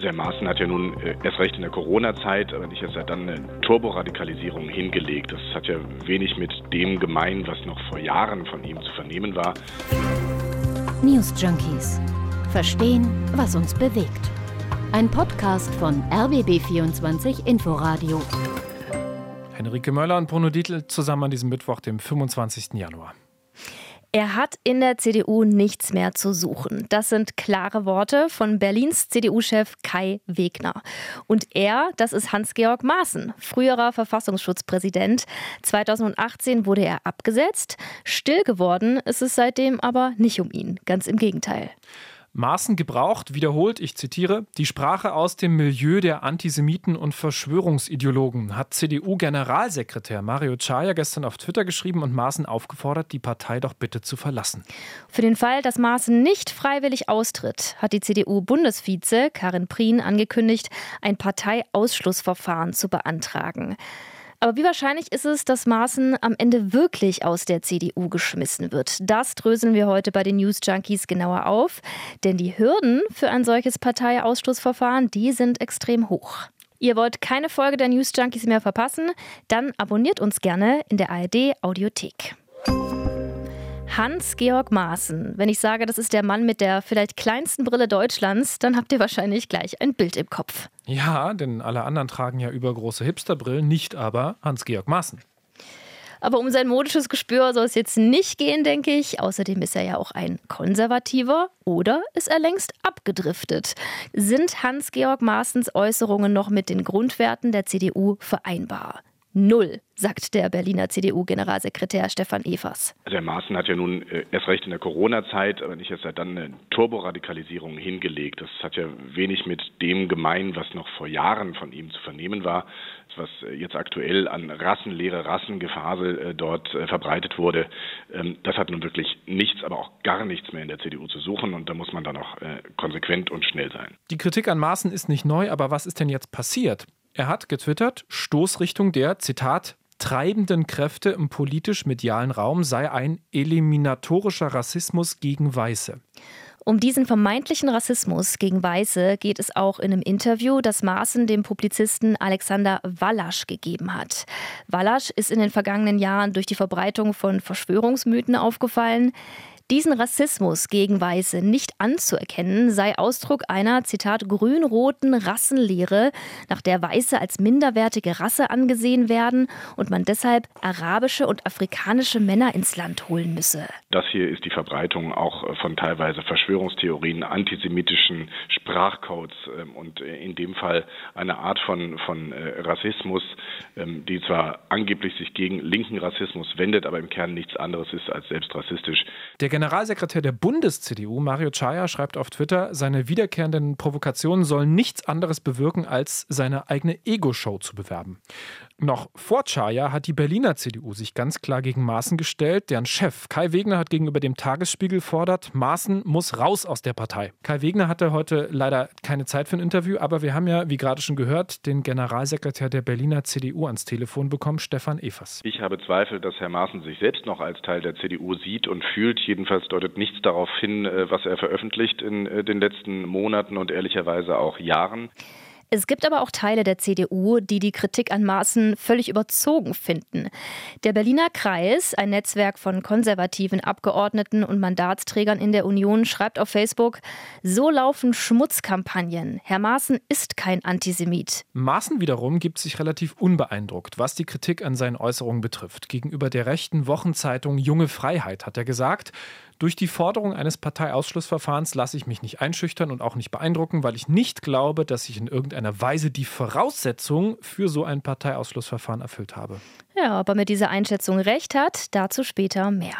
Also Herr Maaßen hat ja nun äh, erst recht in der Corona-Zeit, aber nicht erst seit dann eine Turboradikalisierung hingelegt. Das hat ja wenig mit dem gemein, was noch vor Jahren von ihm zu vernehmen war. News Junkies. Verstehen, was uns bewegt. Ein Podcast von RBB24 Inforadio. Henrike Möller und Bruno Dietl zusammen an diesem Mittwoch, dem 25. Januar. Er hat in der CDU nichts mehr zu suchen. Das sind klare Worte von Berlins CDU-Chef Kai Wegner. Und er, das ist Hans-Georg Maaßen, früherer Verfassungsschutzpräsident. 2018 wurde er abgesetzt. Still geworden ist es seitdem aber nicht um ihn. Ganz im Gegenteil. Maaßen gebraucht, wiederholt, ich zitiere, die Sprache aus dem Milieu der Antisemiten und Verschwörungsideologen, hat CDU-Generalsekretär Mario Chaya gestern auf Twitter geschrieben und Maaßen aufgefordert, die Partei doch bitte zu verlassen. Für den Fall, dass Maaßen nicht freiwillig austritt, hat die CDU-Bundesvize Karin Prien angekündigt, ein Parteiausschlussverfahren zu beantragen. Aber wie wahrscheinlich ist es, dass Maaßen am Ende wirklich aus der CDU geschmissen wird? Das dröseln wir heute bei den News Junkies genauer auf. Denn die Hürden für ein solches Parteiausschlussverfahren, die sind extrem hoch. Ihr wollt keine Folge der News Junkies mehr verpassen? Dann abonniert uns gerne in der ARD Audiothek. Hans-Georg Maaßen. Wenn ich sage, das ist der Mann mit der vielleicht kleinsten Brille Deutschlands, dann habt ihr wahrscheinlich gleich ein Bild im Kopf. Ja, denn alle anderen tragen ja übergroße Hipsterbrillen, nicht aber Hans-Georg Maaßen. Aber um sein modisches Gespür soll es jetzt nicht gehen, denke ich. Außerdem ist er ja auch ein Konservativer oder ist er längst abgedriftet? Sind Hans-Georg Maaßens Äußerungen noch mit den Grundwerten der CDU vereinbar? Null, sagt der Berliner CDU-Generalsekretär Stefan Evers. Also Herr Maaßen hat ja nun äh, erst recht in der Corona-Zeit, aber nicht erst seit dann eine Turboradikalisierung hingelegt. Das hat ja wenig mit dem gemein, was noch vor Jahren von ihm zu vernehmen war, was äh, jetzt aktuell an Rassenlehre, Rassengefase äh, dort verbreitet wurde. Ähm, das hat nun wirklich nichts, aber auch gar nichts mehr in der CDU zu suchen und da muss man dann auch konsequent und schnell sein. Die Kritik an Maaßen ist nicht neu, aber was ist denn jetzt passiert? Er hat getwittert, Stoßrichtung der, Zitat, treibenden Kräfte im politisch-medialen Raum sei ein eliminatorischer Rassismus gegen Weiße. Um diesen vermeintlichen Rassismus gegen Weiße geht es auch in einem Interview, das Maaßen dem Publizisten Alexander Wallasch gegeben hat. Wallasch ist in den vergangenen Jahren durch die Verbreitung von Verschwörungsmythen aufgefallen. Diesen Rassismus gegen Weiße nicht anzuerkennen, sei Ausdruck einer, Zitat, grün-roten Rassenlehre, nach der Weiße als minderwertige Rasse angesehen werden und man deshalb arabische und afrikanische Männer ins Land holen müsse. Das hier ist die Verbreitung auch von teilweise Verschwörungstheorien, antisemitischen Sprachcodes ähm, und in dem Fall eine Art von, von äh, Rassismus, ähm, die zwar angeblich sich gegen linken Rassismus wendet, aber im Kern nichts anderes ist als selbst rassistisch. Der Generalsekretär der Bundes-CDU, Mario Chaya, schreibt auf Twitter, seine wiederkehrenden Provokationen sollen nichts anderes bewirken, als seine eigene Ego-Show zu bewerben. Noch vor Chaya hat die Berliner CDU sich ganz klar gegen Maaßen gestellt. Deren Chef Kai Wegner hat gegenüber dem Tagesspiegel fordert, Maaßen muss raus aus der Partei. Kai Wegner hatte heute leider keine Zeit für ein Interview, aber wir haben ja, wie gerade schon gehört, den Generalsekretär der Berliner CDU ans Telefon bekommen, Stefan Evers. Ich habe Zweifel, dass Herr Maaßen sich selbst noch als Teil der CDU sieht und fühlt. Jedenfalls deutet nichts darauf hin, äh, was er veröffentlicht in äh, den letzten Monaten und ehrlicherweise auch Jahren. Es gibt aber auch Teile der CDU, die die Kritik an Maaßen völlig überzogen finden. Der Berliner Kreis, ein Netzwerk von konservativen Abgeordneten und Mandatsträgern in der Union, schreibt auf Facebook, so laufen Schmutzkampagnen. Herr Maaßen ist kein Antisemit. Maaßen wiederum gibt sich relativ unbeeindruckt, was die Kritik an seinen Äußerungen betrifft. Gegenüber der rechten Wochenzeitung Junge Freiheit hat er gesagt, durch die Forderung eines Parteiausschlussverfahrens lasse ich mich nicht einschüchtern und auch nicht beeindrucken, weil ich nicht glaube, dass ich in irgendeiner Weise die Voraussetzungen für so ein Parteiausschlussverfahren erfüllt habe. Ja, ob er mit dieser Einschätzung recht hat, dazu später mehr.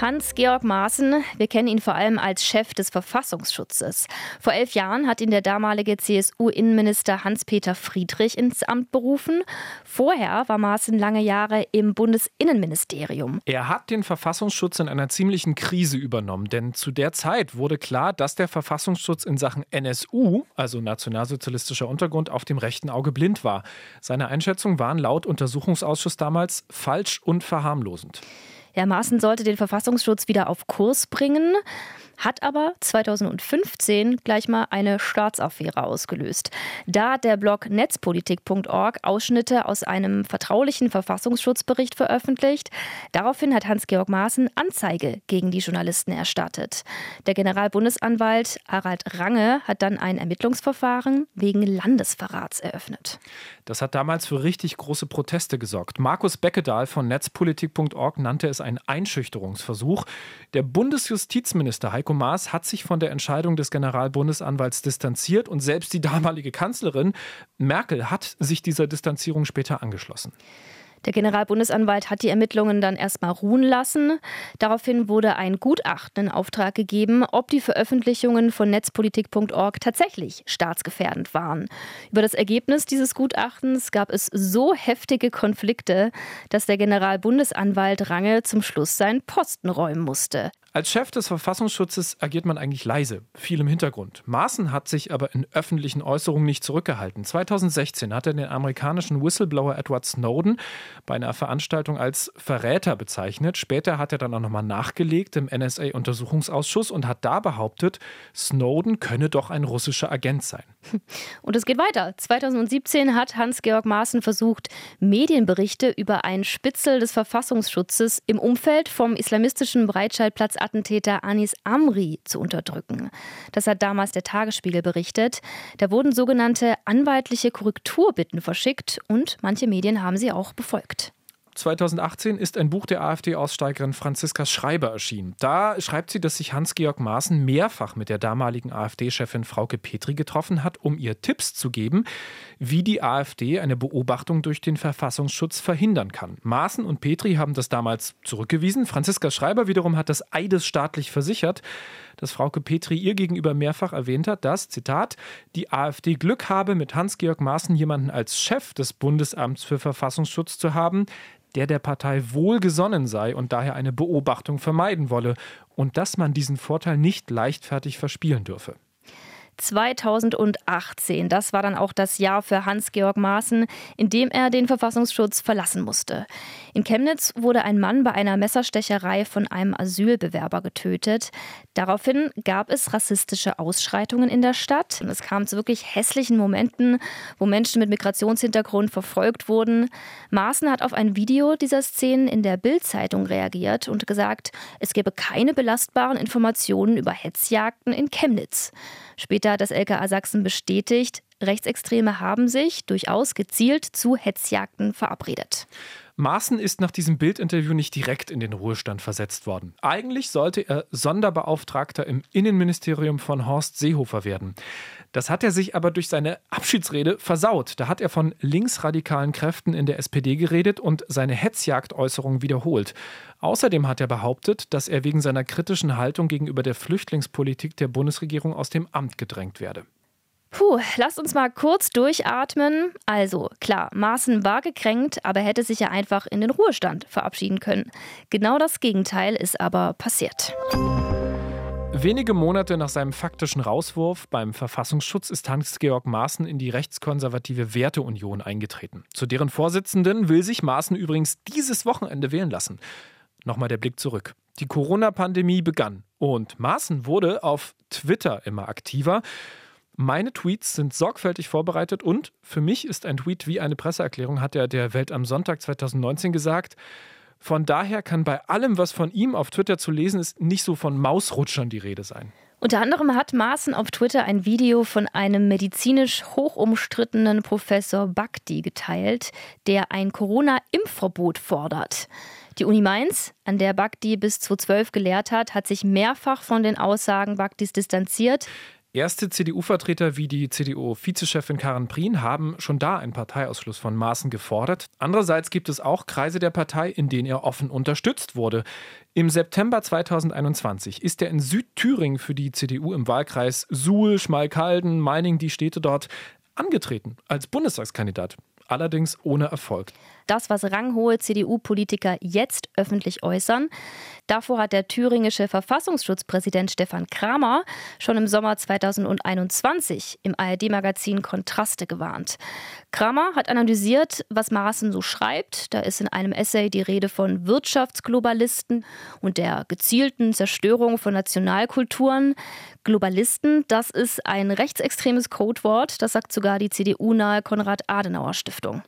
Hans-Georg Maaßen, wir kennen ihn vor allem als Chef des Verfassungsschutzes. Vor elf Jahren hat ihn der damalige CSU-Innenminister Hans-Peter Friedrich ins Amt berufen. Vorher war Maaßen lange Jahre im Bundesinnenministerium. Er hat den Verfassungsschutz in einer ziemlichen Krise übernommen, denn zu der Zeit wurde klar, dass der Verfassungsschutz in Sachen NSU, also nationalsozialistischer Untergrund, auf dem rechten Auge blind war. Seine Einschätzungen waren laut Untersuchungsausschuss damals falsch und verharmlosend. Herr Maaßen sollte den Verfassungsschutz wieder auf Kurs bringen. Hat aber 2015 gleich mal eine Staatsaffäre ausgelöst. Da hat der Blog netzpolitik.org Ausschnitte aus einem vertraulichen Verfassungsschutzbericht veröffentlicht. Daraufhin hat Hans-Georg Maaßen Anzeige gegen die Journalisten erstattet. Der Generalbundesanwalt Harald Range hat dann ein Ermittlungsverfahren wegen Landesverrats eröffnet. Das hat damals für richtig große Proteste gesorgt. Markus Beckedahl von netzpolitik.org nannte es einen Einschüchterungsversuch. Der Bundesjustizminister Heiko Maas hat sich von der Entscheidung des Generalbundesanwalts distanziert und selbst die damalige Kanzlerin Merkel hat sich dieser Distanzierung später angeschlossen. Der Generalbundesanwalt hat die Ermittlungen dann erstmal ruhen lassen. Daraufhin wurde ein Gutachten in Auftrag gegeben, ob die Veröffentlichungen von netzpolitik.org tatsächlich staatsgefährdend waren. Über das Ergebnis dieses Gutachtens gab es so heftige Konflikte, dass der Generalbundesanwalt Range zum Schluss seinen Posten räumen musste. Als Chef des Verfassungsschutzes agiert man eigentlich leise, viel im Hintergrund. Maaßen hat sich aber in öffentlichen Äußerungen nicht zurückgehalten. 2016 hat er den amerikanischen Whistleblower Edward Snowden bei einer Veranstaltung als Verräter bezeichnet. Später hat er dann auch nochmal nachgelegt im NSA-Untersuchungsausschuss und hat da behauptet, Snowden könne doch ein russischer Agent sein. Und es geht weiter. 2017 hat Hans-Georg Maaßen versucht, Medienberichte über einen Spitzel des Verfassungsschutzes im Umfeld vom islamistischen Breitscheidplatz Attentäter Anis Amri zu unterdrücken. Das hat damals der Tagesspiegel berichtet. Da wurden sogenannte anwaltliche Korrekturbitten verschickt und manche Medien haben sie auch befolgt. 2018 ist ein Buch der AfD-Aussteigerin Franziska Schreiber erschienen. Da schreibt sie, dass sich Hans-Georg Maaßen mehrfach mit der damaligen AfD-Chefin Frauke Petri getroffen hat, um ihr Tipps zu geben, wie die AfD eine Beobachtung durch den Verfassungsschutz verhindern kann. Maaßen und Petri haben das damals zurückgewiesen. Franziska Schreiber wiederum hat das eidesstaatlich versichert, dass Frauke Petri ihr gegenüber mehrfach erwähnt hat, dass, Zitat, die AfD Glück habe, mit Hans-Georg Maaßen jemanden als Chef des Bundesamts für Verfassungsschutz zu haben, der der Partei wohlgesonnen sei und daher eine Beobachtung vermeiden wolle und dass man diesen Vorteil nicht leichtfertig verspielen dürfe. 2018. Das war dann auch das Jahr für Hans-Georg Maaßen, in dem er den Verfassungsschutz verlassen musste. In Chemnitz wurde ein Mann bei einer Messerstecherei von einem Asylbewerber getötet. Daraufhin gab es rassistische Ausschreitungen in der Stadt. Es kam zu wirklich hässlichen Momenten, wo Menschen mit Migrationshintergrund verfolgt wurden. Maaßen hat auf ein Video dieser Szenen in der Bild-Zeitung reagiert und gesagt, es gebe keine belastbaren Informationen über Hetzjagden in Chemnitz. Später hat das LKA Sachsen bestätigt, Rechtsextreme haben sich durchaus gezielt zu Hetzjagden verabredet. Maaßen ist nach diesem Bildinterview nicht direkt in den Ruhestand versetzt worden. Eigentlich sollte er Sonderbeauftragter im Innenministerium von Horst Seehofer werden. Das hat er sich aber durch seine Abschiedsrede versaut. Da hat er von linksradikalen Kräften in der SPD geredet und seine Hetzjagdäußerungen wiederholt. Außerdem hat er behauptet, dass er wegen seiner kritischen Haltung gegenüber der Flüchtlingspolitik der Bundesregierung aus dem Amt gedrängt werde. Puh, lasst uns mal kurz durchatmen. Also, klar, Maaßen war gekränkt, aber hätte sich ja einfach in den Ruhestand verabschieden können. Genau das Gegenteil ist aber passiert. Wenige Monate nach seinem faktischen Rauswurf beim Verfassungsschutz ist Hans-Georg Maaßen in die rechtskonservative Werteunion eingetreten. Zu deren Vorsitzenden will sich Maaßen übrigens dieses Wochenende wählen lassen. Nochmal der Blick zurück. Die Corona-Pandemie begann und Maaßen wurde auf Twitter immer aktiver. Meine Tweets sind sorgfältig vorbereitet und für mich ist ein Tweet wie eine Presseerklärung, hat er der Welt am Sonntag 2019 gesagt. Von daher kann bei allem, was von ihm auf Twitter zu lesen ist, nicht so von Mausrutschern die Rede sein. Unter anderem hat Maaßen auf Twitter ein Video von einem medizinisch hochumstrittenen Professor Bakti geteilt, der ein Corona-Impfverbot fordert. Die Uni Mainz, an der Bakti bis 2012 gelehrt hat, hat sich mehrfach von den Aussagen Baktis distanziert. Erste CDU-Vertreter wie die CDU-Vizechefin Karin Prien haben schon da einen Parteiausschluss von Maaßen gefordert. Andererseits gibt es auch Kreise der Partei, in denen er offen unterstützt wurde. Im September 2021 ist er in Südthüringen für die CDU im Wahlkreis Suhl, Schmalkalden, Meining, die Städte dort, angetreten als Bundestagskandidat. Allerdings ohne Erfolg. Das, was ranghohe CDU-Politiker jetzt öffentlich äußern. Davor hat der thüringische Verfassungsschutzpräsident Stefan Kramer schon im Sommer 2021 im ARD-Magazin Kontraste gewarnt. Kramer hat analysiert, was Maaßen so schreibt. Da ist in einem Essay die Rede von Wirtschaftsglobalisten und der gezielten Zerstörung von Nationalkulturen. Globalisten, das ist ein rechtsextremes Codewort, das sagt sogar die CDU-nahe Konrad-Adenauer-Stiftung.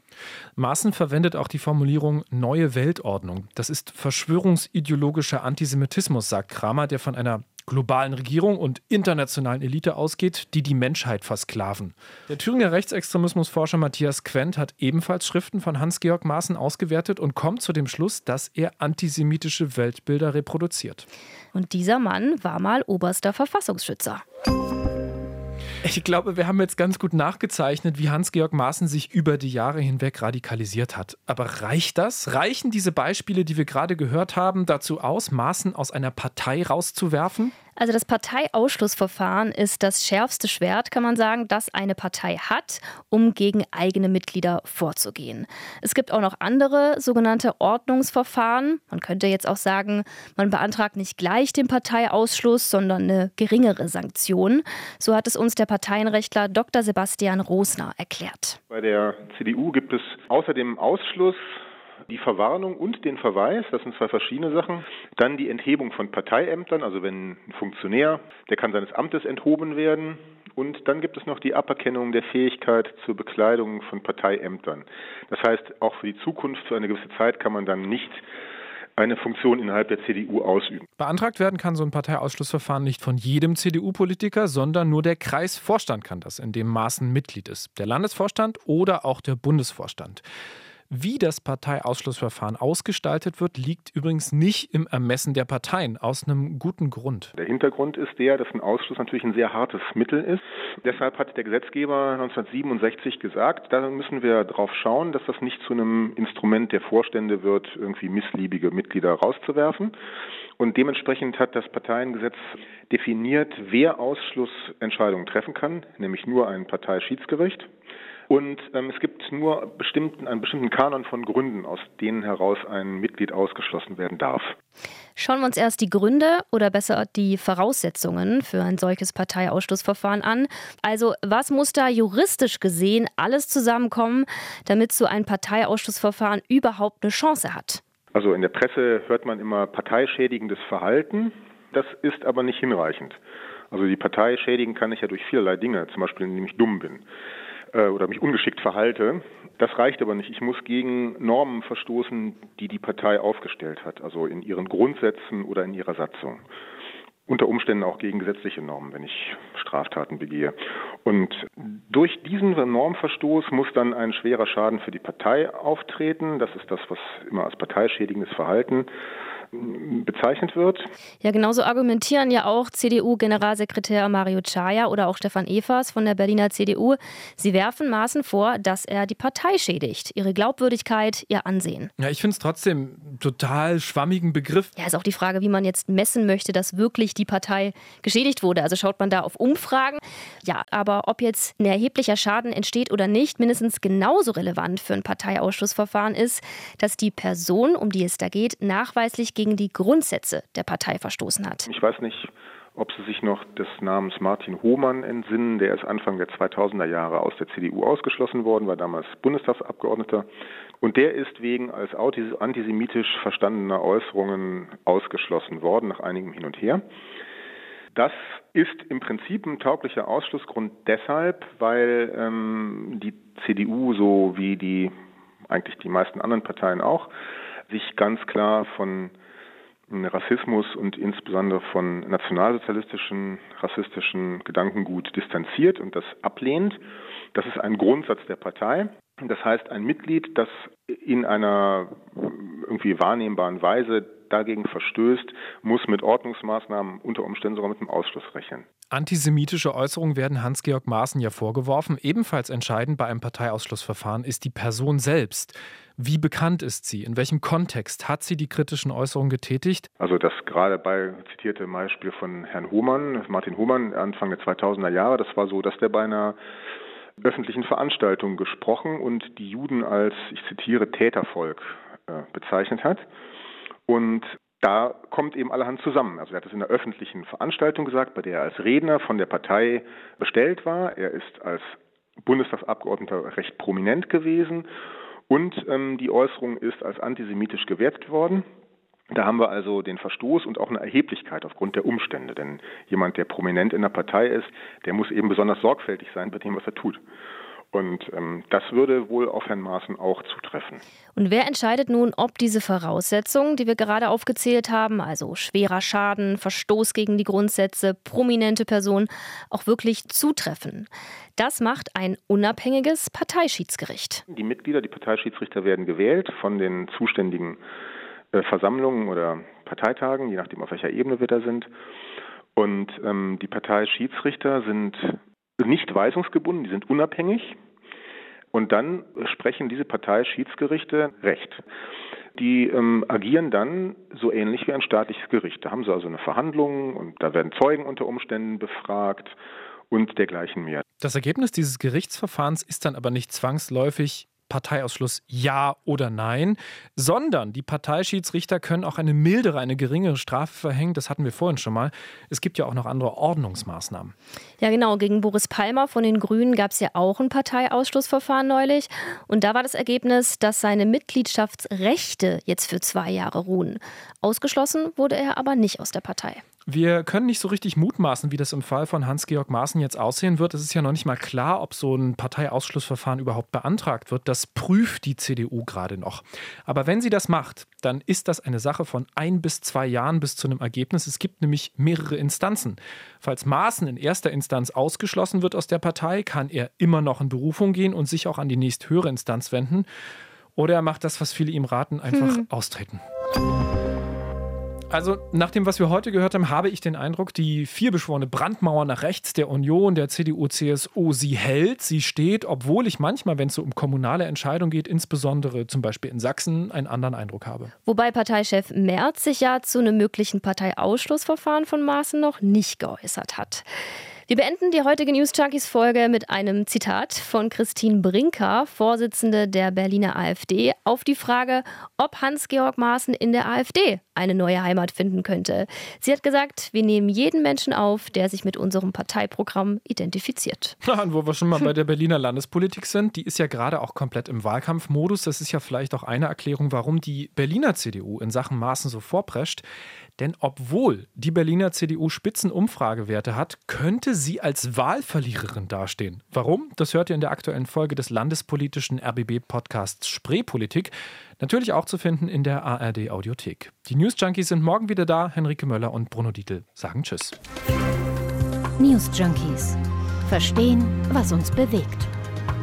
Maaßen verwendet auch die Formulierung neue Weltordnung. Das ist verschwörungsideologischer Antisemitismus, sagt Kramer, der von einer globalen Regierung und internationalen Elite ausgeht, die die Menschheit versklaven. Der Thüringer Rechtsextremismusforscher Matthias Quent hat ebenfalls Schriften von Hans-Georg Maaßen ausgewertet und kommt zu dem Schluss, dass er antisemitische Weltbilder reproduziert. Und dieser Mann war mal oberster Verfassungsschützer. Ich glaube, wir haben jetzt ganz gut nachgezeichnet, wie Hans-Georg Maaßen sich über die Jahre hinweg radikalisiert hat. Aber reicht das? Reichen diese Beispiele, die wir gerade gehört haben, dazu aus, Maaßen aus einer Partei rauszuwerfen? Also das Parteiausschlussverfahren ist das schärfste Schwert, kann man sagen, das eine Partei hat, um gegen eigene Mitglieder vorzugehen. Es gibt auch noch andere sogenannte Ordnungsverfahren. Man könnte jetzt auch sagen, man beantragt nicht gleich den Parteiausschluss, sondern eine geringere Sanktion. So hat es uns der Parteienrechtler Dr. Sebastian Rosner erklärt. Bei der CDU gibt es außer dem Ausschluss die Verwarnung und den Verweis, das sind zwei verschiedene Sachen. Dann die Enthebung von Parteiämtern, also wenn ein Funktionär, der kann seines Amtes enthoben werden. Und dann gibt es noch die Aberkennung der Fähigkeit zur Bekleidung von Parteiämtern. Das heißt, auch für die Zukunft, für eine gewisse Zeit kann man dann nicht eine Funktion innerhalb der CDU ausüben. Beantragt werden kann so ein Parteiausschlussverfahren nicht von jedem CDU-Politiker, sondern nur der Kreisvorstand kann das, in dem Maaßen Mitglied ist. Der Landesvorstand oder auch der Bundesvorstand. Wie das Parteiausschlussverfahren ausgestaltet wird, liegt übrigens nicht im Ermessen der Parteien, aus einem guten Grund. Der Hintergrund ist der, dass ein Ausschluss natürlich ein sehr hartes Mittel ist. Deshalb hat der Gesetzgeber 1967 gesagt, da müssen wir darauf schauen, dass das nicht zu einem Instrument der Vorstände wird, irgendwie missliebige Mitglieder rauszuwerfen. Und dementsprechend hat das Parteiengesetz definiert, wer Ausschlussentscheidungen treffen kann, nämlich nur ein Parteischiedsgericht. Und ähm, es gibt nur bestimmten, einen bestimmten Kanon von Gründen, aus denen heraus ein Mitglied ausgeschlossen werden darf. Schauen wir uns erst die Gründe oder besser die Voraussetzungen für ein solches Parteiausschlussverfahren an. Also was muss da juristisch gesehen alles zusammenkommen, damit so ein Parteiausschlussverfahren überhaupt eine Chance hat? Also in der Presse hört man immer parteischädigendes Verhalten. Das ist aber nicht hinreichend. Also die Partei schädigen kann ich ja durch vielerlei Dinge, zum Beispiel indem ich dumm bin äh, oder mich ungeschickt verhalte. Das reicht aber nicht. Ich muss gegen Normen verstoßen, die die Partei aufgestellt hat, also in ihren Grundsätzen oder in ihrer Satzung. Unter Umständen auch gegen gesetzliche Normen, wenn ich Straftaten begehe. Und durch diesen Normverstoß muss dann ein schwerer Schaden für die Partei auftreten. Das ist das, was immer als parteischädigendes Verhalten bezeichnet wird. Ja, genauso argumentieren ja auch CDU-Generalsekretär Mario Chaya oder auch Stefan Evers von der Berliner CDU. Sie werfen Maaßen vor, dass er die Partei schädigt, ihre Glaubwürdigkeit, ihr Ansehen. Ja, ich finde es trotzdem total schwammigen Begriff. Ja, ist auch die Frage, wie man jetzt messen möchte, dass wirklich die Partei geschädigt wurde. Also schaut man da auf Umfragen. Ja, aber ob jetzt ein erheblicher Schaden entsteht oder nicht, mindestens genauso relevant für ein Parteiausschussverfahren ist, dass die Person, um die es da geht, nachweislich gegen gegen die Grundsätze der Partei verstoßen hat. Ich weiß nicht, ob Sie sich noch des Namens Martin Hohmann entsinnen. Der ist Anfang der 2000er Jahre aus der CDU ausgeschlossen worden, war damals Bundestagsabgeordneter. Und der ist wegen als antisemitisch verstandener Äußerungen ausgeschlossen worden, nach einigem Hin und Her. Das ist im Prinzip ein tauglicher Ausschlussgrund deshalb, weil ähm, die CDU, so wie die eigentlich die meisten anderen Parteien auch, sich ganz klar von Rassismus und insbesondere von nationalsozialistischen, rassistischen Gedankengut distanziert und das ablehnt. Das ist ein Grundsatz der Partei. Das heißt, ein Mitglied, das in einer irgendwie wahrnehmbaren Weise dagegen verstößt, muss mit Ordnungsmaßnahmen unter Umständen sogar mit einem Ausschluss rechnen. Antisemitische Äußerungen werden Hans-Georg Maaßen ja vorgeworfen. Ebenfalls entscheidend bei einem Parteiausschlussverfahren ist die Person selbst. Wie bekannt ist sie? In welchem Kontext hat sie die kritischen Äußerungen getätigt? Also das gerade bei zitierte Beispiel von Herrn Hohmann, Martin Hohmann, Anfang der 2000er Jahre, das war so, dass der bei einer öffentlichen Veranstaltungen gesprochen und die Juden als, ich zitiere, Tätervolk äh, bezeichnet hat. Und da kommt eben allerhand zusammen. Also er hat es in einer öffentlichen Veranstaltung gesagt, bei der er als Redner von der Partei bestellt war. Er ist als Bundestagsabgeordneter recht prominent gewesen und ähm, die Äußerung ist als antisemitisch gewertet worden. Da haben wir also den Verstoß und auch eine Erheblichkeit aufgrund der Umstände. Denn jemand, der prominent in der Partei ist, der muss eben besonders sorgfältig sein bei dem, was er tut. Und ähm, das würde wohl auf Herrn Maaßen auch zutreffen. Und wer entscheidet nun, ob diese Voraussetzungen, die wir gerade aufgezählt haben, also schwerer Schaden, Verstoß gegen die Grundsätze, prominente Person, auch wirklich zutreffen? Das macht ein unabhängiges Parteischiedsgericht. Die Mitglieder, die Parteischiedsrichter werden gewählt von den zuständigen äh, Versammlungen oder Parteitagen, je nachdem auf welcher Ebene wir da sind. Und ähm, die Parteischiedsrichter sind nicht weisungsgebunden, die sind unabhängig. Und dann sprechen diese Parteischiedsgerichte Recht. Die ähm, agieren dann so ähnlich wie ein staatliches Gericht. Da haben sie also eine Verhandlung und da werden Zeugen unter Umständen befragt und dergleichen mehr. Das Ergebnis dieses Gerichtsverfahrens ist dann aber nicht zwangsläufig Parteiausschluss ja oder nein, sondern die Parteischiedsrichter können auch eine mildere, eine geringere Strafe verhängen. Das hatten wir vorhin schon mal. Es gibt ja auch noch andere Ordnungsmaßnahmen. Ja, genau. Gegen Boris Palmer von den Grünen gab es ja auch ein Parteiausschlussverfahren neulich. Und da war das Ergebnis, dass seine Mitgliedschaftsrechte jetzt für zwei Jahre ruhen. Ausgeschlossen wurde er aber nicht aus der Partei. Wir können nicht so richtig mutmaßen, wie das im Fall von Hans-Georg Maaßen jetzt aussehen wird. Es ist ja noch nicht mal klar, ob so ein Parteiausschlussverfahren überhaupt beantragt wird. Das prüft die CDU gerade noch. Aber wenn sie das macht, dann ist das eine Sache von ein bis zwei Jahren bis zu einem Ergebnis. Es gibt nämlich mehrere Instanzen. Falls Maaßen in erster Instanz ausgeschlossen wird aus der Partei, kann er immer noch in Berufung gehen und sich auch an die nächsthöhere Instanz wenden. Oder er macht das, was viele ihm raten, einfach hm. austreten. Also nach dem, was wir heute gehört haben, habe ich den Eindruck, die vielbeschworene Brandmauer nach rechts der Union, der CDU, CSU, sie hält, sie steht, obwohl ich manchmal, wenn es so um kommunale Entscheidungen geht, insbesondere zum Beispiel in Sachsen, einen anderen Eindruck habe. Wobei Parteichef Merz sich ja zu einem möglichen Parteiausschlussverfahren von Maaßen noch nicht geäußert hat. Wir beenden die heutige News Junkies Folge mit einem Zitat von Christine Brinker, Vorsitzende der Berliner AfD, auf die Frage, ob Hans-Georg Maaßen in der AfD eine neue Heimat finden könnte. Sie hat gesagt, wir nehmen jeden Menschen auf, der sich mit unserem Parteiprogramm identifiziert. Ja, und wo wir schon mal bei der Berliner Landespolitik sind, die ist ja gerade auch komplett im Wahlkampfmodus. Das ist ja vielleicht auch eine Erklärung, warum die Berliner CDU in Sachen Maaßen so vorprescht. Denn obwohl die Berliner CDU Spitzenumfragewerte hat, könnte sie als Wahlverliererin dastehen. Warum? Das hört ihr in der aktuellen Folge des landespolitischen RBB-Podcasts Spreepolitik. Natürlich auch zu finden in der ARD Audiothek. Die News Junkies sind morgen wieder da. Henrike Möller und Bruno Dietl sagen Tschüss. News Junkies. Verstehen, was uns bewegt.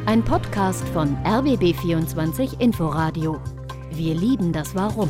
Ein Podcast von RBB24 Inforadio. Wir lieben das Warum.